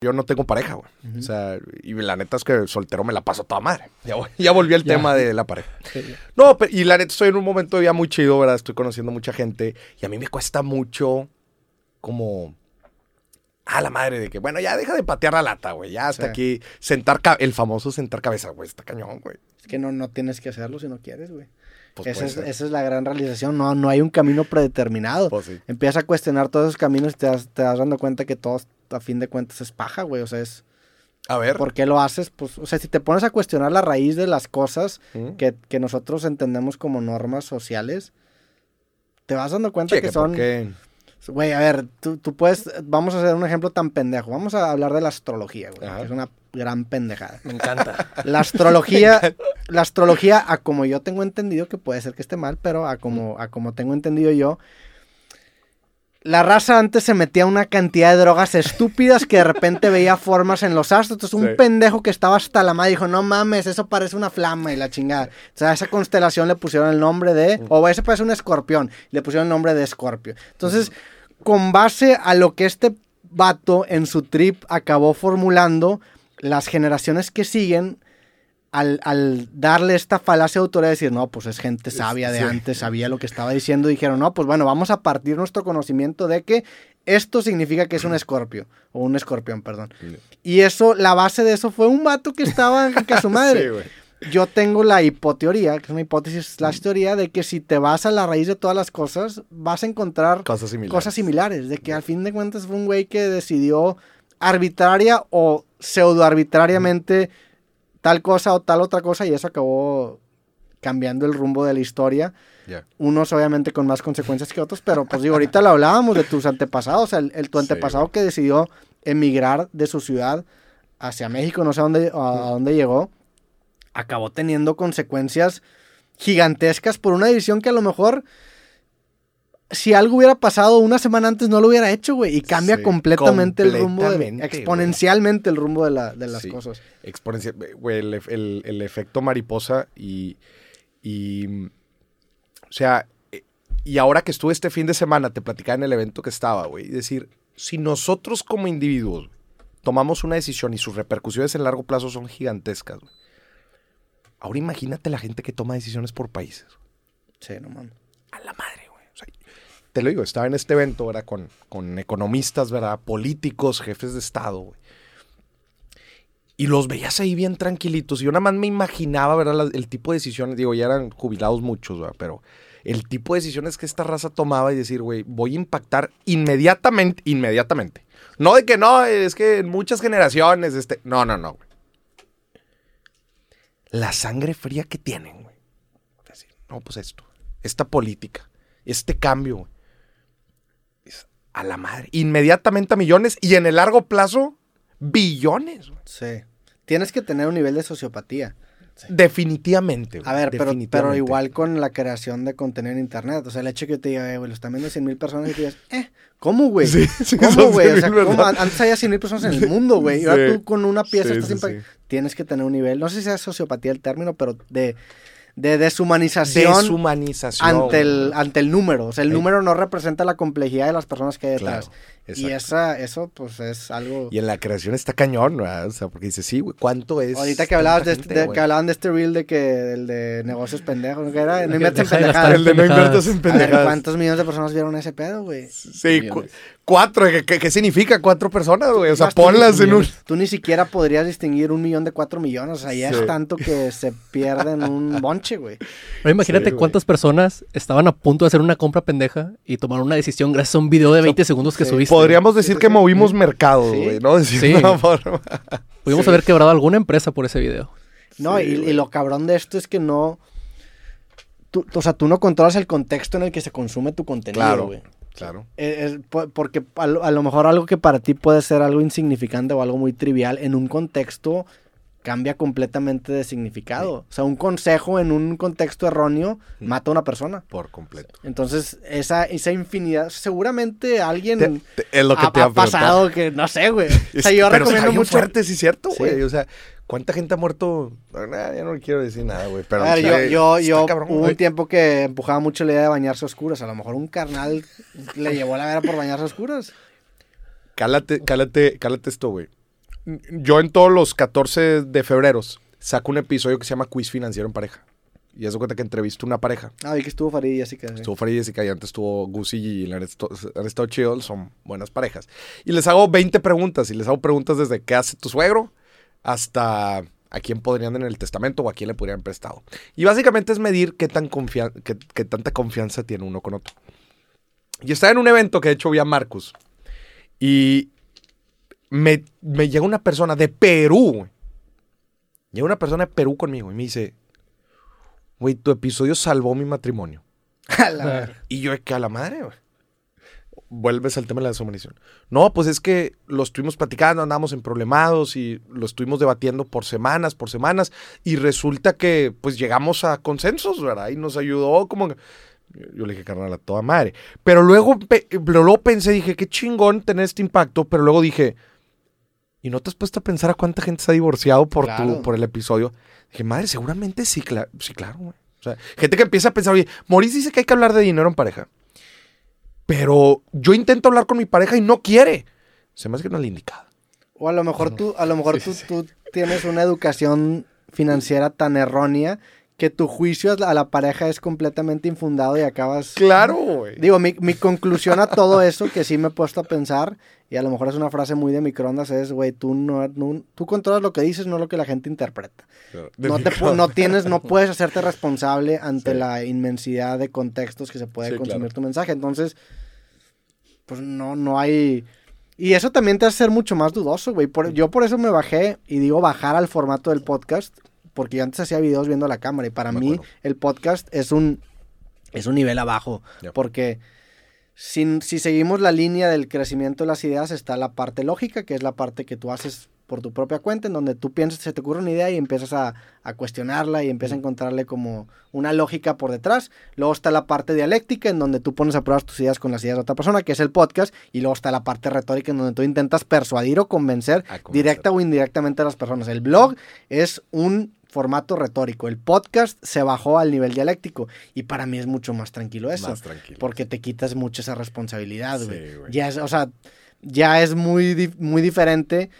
yo no tengo pareja, güey. O sea, y la neta es que soltero me la paso toda madre. Ya, ya volví al tema de la pareja. no, y la neta estoy en un momento ya muy chido, ¿verdad? Estoy conociendo mucha gente y a mí me cuesta mucho como... Ah, la madre de que, bueno, ya deja de patear la lata, güey. Ya hasta aquí, sentar, el famoso sentar cabeza, güey. Está cañón, güey. Es que no, no tienes que hacerlo si no quieres, güey. Pues esa, es, la gran realización. No, no hay un camino predeterminado. Pues Empiezas a cuestionar todos esos caminos y te das, te dando cuenta que todo, a fin de cuentas, es paja, güey. O sea, es. A ver. ¿Por qué lo haces? Pues, o sea, si te pones a cuestionar la raíz de las cosas que, nosotros entendemos como normas sociales, te vas dando cuenta que, son. Güey, a ver, tú, tú, puedes. Vamos a hacer un ejemplo tan pendejo. Vamos a hablar de la astrología, güey. Que es una gran pendejada. Me encanta. La astrología, la astrología, a como yo tengo entendido, que puede ser que esté mal, pero a como, a como tengo entendido yo, la raza antes se metía una cantidad de drogas estúpidas que de repente veía formas en los astros. Entonces, un pendejo que estaba hasta la madre dijo: No mames, eso parece una flama y la chingada. O sea, a esa constelación le pusieron el nombre de. O ese parece un escorpión. le pusieron el nombre de escorpio. Entonces, con base a lo que este vato en su trip acabó formulando, las generaciones que siguen, al, darle esta falacia de autoridad, decir, no, pues es gente sabia de antes, sabía lo que estaba diciendo, dijeron, no, pues bueno, vamos a partir nuestro conocimiento de que esto significa que es un escorpio, o un escorpión, perdón. Y eso, la base de eso fue un vato que estaba en su madre. Yo tengo la hipoteoría, que es una hipótesis, la teoría de que si te vas a la raíz de todas las cosas, vas a encontrar cosas similares. Cosas similares de que al fin de cuentas fue un güey que decidió arbitraria o pseudo arbitrariamente tal cosa o tal otra cosa y eso acabó cambiando el rumbo de la historia. Unos obviamente con más consecuencias que otros, pero pues digo, ahorita lo hablábamos de tus antepasados, el, el tu antepasado que decidió emigrar de su ciudad hacia México, no sé a dónde, a, dónde llegó, acabó teniendo consecuencias gigantescas por una decisión que a lo mejor si algo hubiera pasado una semana antes no lo hubiera hecho, güey. Y cambia completamente, el rumbo, exponencialmente el rumbo de, la, de las cosas. Exponencial, güey, el, efecto mariposa y, y, o sea, y ahora que estuve este fin de semana, te platicaba en el evento que estaba, güey, y decir, si nosotros como individuos tomamos una decisión y sus repercusiones en largo plazo son gigantescas, güey. Ahora imagínate la gente que toma decisiones por países. Sí, no mames. Te lo digo, estaba en este evento, ¿verdad? Con, con economistas, ¿verdad? Políticos, jefes de Estado, Y los veías ahí bien tranquilitos. Y yo nada más me imaginaba, ¿verdad? el tipo de decisiones, digo, ya eran jubilados muchos. Pero el tipo de decisiones que esta raza tomaba y decir, güey, voy a impactar inmediatamente, inmediatamente. No de que no, es que en muchas generaciones, este. No, no, no, güey. La sangre fría que tienen, güey. no, pues esto. Esta política. Este cambio, güey a la madre. Inmediatamente a millones y en el largo plazo, billones. Sí. Tienes que tener un nivel de sociopatía. Definitivamente. A ver, pero, pero, igual con la creación de contenido en internet. O sea, el hecho que te diga, eh, güey, lo están viendo 100 mil personas y te digas, eh, ¿cómo, güey? Sí, ¿Cómo, güey? O sea, ¿cómo? Antes había 100 mil personas en el mundo, güey. Y ahora tú con una pieza estás. Tienes que tener un nivel, no sé si sea sociopatía el término, pero de de deshumanización, deshumanización ante el ante el número, o sea, el número no representa la complejidad de las personas que hay detrás. y esa eso pues es algo Y en la creación está cañón, ¿no? o sea, porque dice, "Sí, güey, ¿cuánto es?" Ahorita que hablabas de, este, que hablaban de este reel de que el de negocios pendejos, ¿no? que era? No inviertes en pendejadas. El de no inviertes en pendejadas. ¿cuántos millones de personas vieron ese pedo, güey? Sí, cuatro, ¿qué, significa cuatro personas, güey? O sea, ponlas en un... Tú ni siquiera podrías distinguir un millón de cuatro millones, o sea, ya es tanto que se pierden un bonche, güey. Pero imagínate cuántas personas estaban a punto de hacer una compra pendeja y tomaron una decisión gracias a un video de 20 segundos que subiste. Podríamos decir que movimos mercado, güey, ¿no? sí. forma. Pudimos haber quebrado alguna empresa por ese video. No, y, y, lo cabrón de esto es que no... Tú, o sea, tú no controlas el contexto en el que se consume tu contenido, güey. Claro. Eh, porque a lo, mejor algo que para ti puede ser algo insignificante o algo muy trivial, en un contexto cambia completamente de significado. O sea, un consejo en un contexto erróneo mata a una persona. Por completo. Entonces, esa, esa infinidad, seguramente alguien es lo que ha, te ha, pasado que, no sé, güey. O sea, yo recomiendo mucho. fuerte, sí, cierto, güey. O sea, ¿Cuánta gente ha muerto? ya no quiero decir nada, güey. Pero a ver, yo, yo, yo hubo un tiempo que empujaba mucho la idea de bañarse a oscuras. A lo mejor un carnal le llevó la vera por bañarse a oscuras. Cálate, cálate, cálate esto, güey. Yo en todos los 14 de febrero saco un episodio que se llama Quiz Financiero en Pareja. Y eso cuenta que entrevisto una pareja. Ah, vi que estuvo Farid y Jessica. sí. Estuvo Farid y Jessica y antes estuvo Gucci y han estado, han estado chidos, son buenas parejas. Y les hago 20 preguntas y les hago preguntas desde qué hace tu suegro hasta a quién podrían en el testamento o a quién le podrían prestado. Y básicamente es medir qué, tan confia- qué, qué tanta confianza tiene uno con otro. Y estaba en un evento que de hecho vi a Marcus y me, me llega una persona de Perú. Llega una persona de Perú conmigo y me dice, güey, tu episodio salvó mi matrimonio. A la verga. Y yo, que a la madre, güey. Vuelves al tema de la deshumanización. No, pues es que lo estuvimos platicando, andamos en problemados y lo estuvimos debatiendo por semanas, por semanas. Y resulta que, pues llegamos a consensos, ¿verdad? Y nos ayudó como. Yo le dije, carnal, a toda madre. Pero luego, pe- pero luego pensé, dije, qué chingón tener este impacto. Pero luego dije, ¿y no te has puesto a pensar a cuánta gente se ha divorciado por, tu, por el episodio? Dije, madre, seguramente sí, cla- sí, claro, güey. O sea, gente que empieza a pensar, oye, Maurice dice que hay que hablar de dinero en pareja. Pero yo intento hablar con mi pareja y no quiere. Se me hace que no es la indicada. O a lo mejor tú, a lo mejor Sí, tú, sí, sí. tú tienes una educación financiera tan errónea que tu juicio a la- pareja es completamente infundado y acabas... Claro, güey. Digo, mi, mi conclusión a todo eso, que sí me he puesto a pensar, y a lo mejor es una frase muy de microondas, es, güey, tú, no, no- tú controlas lo que dices, no lo que la gente interpreta. No, te, pu- no tienes, no puedes hacerte responsable ante Sí. la inmensidad de contextos que se puede Sí, consumir claro. tu mensaje. Entonces, pues no, no hay. Y eso también te hace ser mucho más dudoso, güey. Por- yo por eso me bajé y digo bajar al formato del podcast, porque yo antes hacía videos viendo la cámara y para Me mí acuerdo. el podcast es un es un nivel abajo, porque sin- si seguimos la línea del crecimiento de las ideas está la parte lógica, que es la parte que tú haces por tu propia cuenta, en donde tú piensas, se te ocurre una idea y empiezas a, a cuestionarla y empiezas a encontrarle como una lógica por detrás. Luego está la parte dialéctica, en donde tú pones a prueba tus ideas con las ideas de otra persona, que es el podcast. Y luego está la parte retórica, en donde tú intentas persuadir o convencer. directa o indirectamente a las personas. El blog es un formato retórico. El podcast se bajó al nivel dialéctico. Y para mí es mucho más tranquilo eso. Más tranquilo. Porque te quitas mucho esa responsabilidad, Sí, güey. güey. ya es, o sea, ya es muy, muy diferente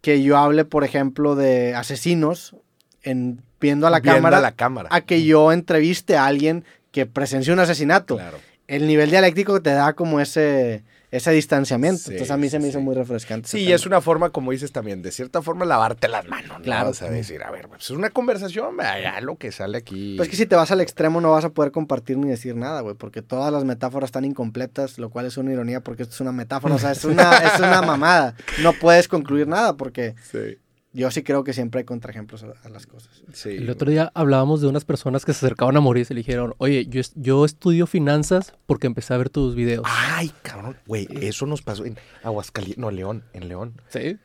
que yo hable, por ejemplo, de asesinos en viendo a la Viendo cámara a la cámara. a que yo entreviste a alguien que presenció un asesinato. Claro. El nivel dialéctico te da como ese ese distanciamiento. Sí, Entonces a mí se me hizo sí. muy refrescante. Sí, tema. es una forma, como dices también, de cierta forma lavarte las manos. ¿no? Claro. O sea, decir, a ver, pues es una conversación, ya lo que sale aquí. Pues es que si te vas al extremo no vas a poder compartir ni decir nada, güey, porque todas las metáforas están incompletas, lo cual es una ironía porque esto es una metáfora, o sea, es una, es una mamada. No puedes concluir nada porque Sí, yo sí creo que siempre hay contraejemplos a, a las cosas. sí. El otro día hablábamos de unas personas que se acercaban a morir y le dijeron, oye, yo, yo estudio finanzas porque empecé a ver tus videos. Ay, cabrón. Güey, eso nos pasó en Aguascalientes. No, León, en León. ¿Sí?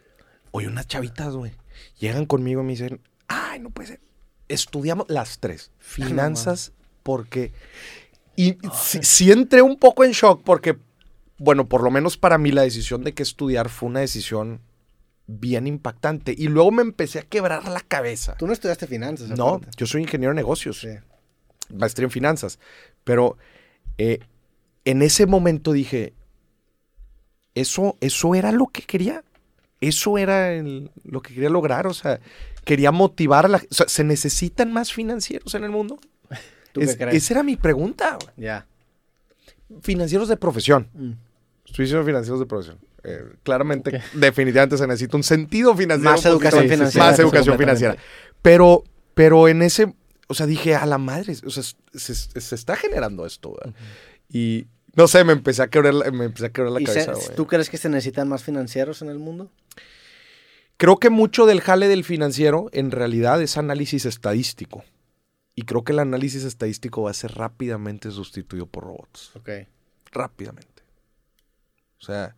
Oye, unas chavitas, güey. Llegan conmigo y me dicen, ay, no puede ser. Estudiamos las tres. Finanzas porque... Y sí, sí entré un poco en shock porque, bueno, por lo menos para mí la decisión de que estudiar fue una decisión bien impactante. Y luego me empecé a quebrar la cabeza. Tú no estudiaste finanzas, No, aparte. yo soy ingeniero de negocios Sí. maestría en finanzas. Pero eh, en ese momento dije, eso, eso era lo que quería. Eso era el- lo que quería lograr. O sea, quería motivar a la o sea, ¿Se necesitan más financieros en el mundo? ¿Tú Es- qué crees? esa era mi pregunta. Ya. Financieros de profesión. Mm. Estoy diciendo financieros de profesión. Eh, claramente, definitivamente se necesita un sentido financiero. Más poquito- educación financiera. más educación financiera. Pero, pero en ese, o sea, dije, a la madre, o sea, se, se está generando esto. Y no sé, me empecé a quebrar, la- me empecé a quebrar la ¿Y se- cabeza. ¿Tú crees que se necesitan más financieros en el mundo? Creo que mucho del jale del financiero en realidad es análisis estadístico. Y creo que el análisis estadístico va a ser rápidamente sustituido por robots. Ok. Rápidamente. O sea,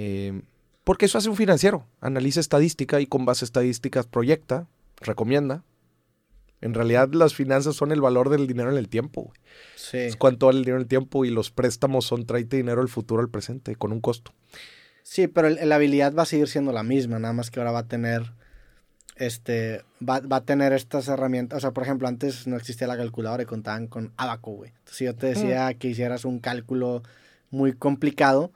eh, porque eso hace un financiero. Analiza estadística y con base a estadísticas proyecta, recomienda. En realidad las finanzas son el valor del dinero en el tiempo. Sí. Es cuánto vale el dinero en el tiempo y los préstamos son tráete dinero del futuro al presente con un costo. Sí, pero la habilidad va a seguir siendo la misma, nada más que ahora va a tener este va, va a tener estas herramientas, o sea, por ejemplo, antes no existía la calculadora y contaban con abaco, güey. Entonces, si yo te decía que hicieras un cálculo muy complicado,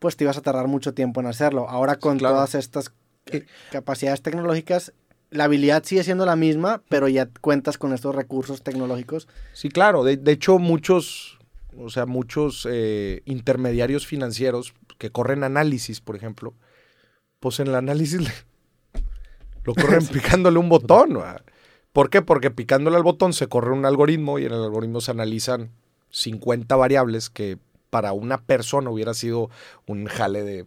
pues te ibas a tardar mucho tiempo en hacerlo. Ahora con Claro. todas estas Eh. capacidades tecnológicas, la habilidad sigue siendo la misma, pero ya cuentas con estos recursos tecnológicos. Sí, claro. De, de hecho, muchos, o sea, muchos eh, intermediarios financieros que corren análisis, por ejemplo, pues en el análisis lo corren picándole un botón. ¿Por qué? Porque picándole al botón se corre un algoritmo y en el algoritmo se analizan 50 variables que para una persona hubiera sido un jale de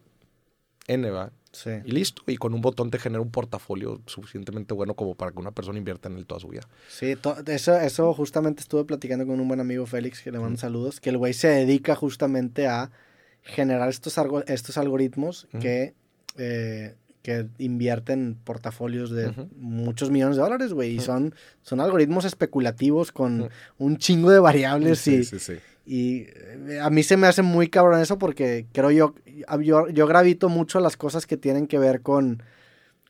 N, ¿va? Sí. Y listo. Y con un botón te genera un portafolio suficientemente bueno como para que una persona invierta en él toda su vida. Sí, to- eso, eso justamente estuve platicando con un buen amigo Félix, que le mando saludos, que el güey se dedica justamente a generar estos, estos algoritmos que, eh, que invierten portafolios de muchos millones de dólares, güey, y son, son algoritmos especulativos con un chingo de variables Sí, y, sí, sí. Y eh, a mí se me hace muy cabrón eso porque creo yo, yo, yo gravito mucho a las cosas que tienen que ver con,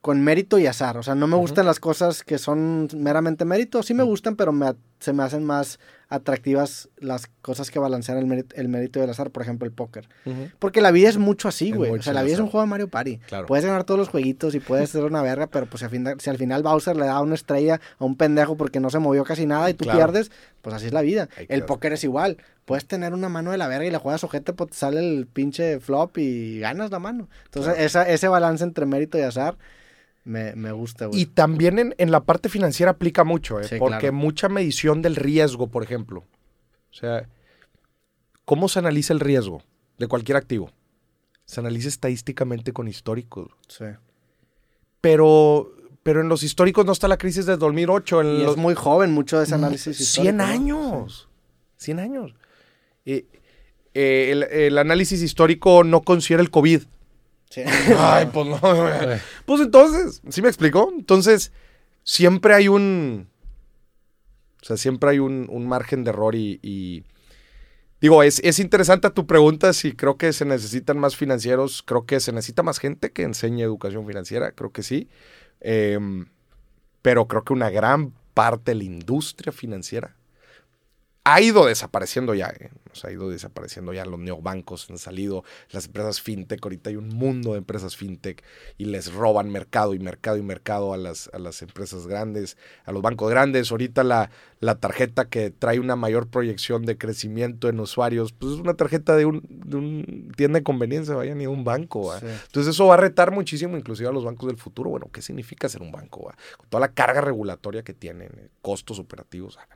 con mérito y azar. O sea, no me gustan las cosas que son meramente mérito. Sí me gustan, pero me, se me hacen más atractivas las cosas que balancean el mérito, el mérito y el azar. Por ejemplo, el póker. Porque la vida es mucho así, güey. O sea, la vida es un juego de Mario Party. Claro. Puedes ganar todos los jueguitos y puedes ser una verga, pero pues si al, final, si al final Bowser le da una estrella a un pendejo porque no se movió casi nada y tú Claro. pierdes, pues así es la vida. El queda. póker es igual. Puedes tener una mano de la verga y la juegas ojete, pues te sale el pinche flop y ganas la mano. Entonces, Claro. esa, ese balance entre mérito y azar me, me gusta, güey. Y también en, en la parte financiera aplica mucho, ¿eh? Sí, porque claro. mucha medición del riesgo, por ejemplo. O sea, ¿cómo se analiza el riesgo de cualquier activo? Se analiza estadísticamente con históricos. Sí. Pero, pero en los históricos no está la crisis del 2008. En Y los, es muy joven mucho de ese análisis 100 histórico, años. 100 años. Eh, eh, el, el análisis histórico no considera el COVID. Sí. Ay, pues no. Pues entonces, ¿sí me explicó? Entonces, siempre hay un. O sea, siempre hay un, un margen de error y. y- digo, es, es interesante tu pregunta si creo que se necesitan más financieros. Creo que se necesita más gente que enseñe educación financiera. Creo que sí. Em, pero creo que una gran parte de la industria financiera ha ido desapareciendo ya. ¿eh? O sea, ha ido desapareciendo ya. Los neobancos han salido, las empresas fintech. Ahorita hay un mundo de empresas fintech y les roban mercado y mercado y mercado a las, a las empresas grandes, a los bancos grandes. Ahorita la, la tarjeta que trae una mayor proyección de crecimiento en usuarios, pues es una tarjeta de un, de un tienda de conveniencia, vaya, ni de un banco. Entonces eso va a retar muchísimo inclusive a los bancos del futuro. Bueno, ¿qué significa ser un banco? Con toda la carga regulatoria que tienen, eh, costos operativos. ah,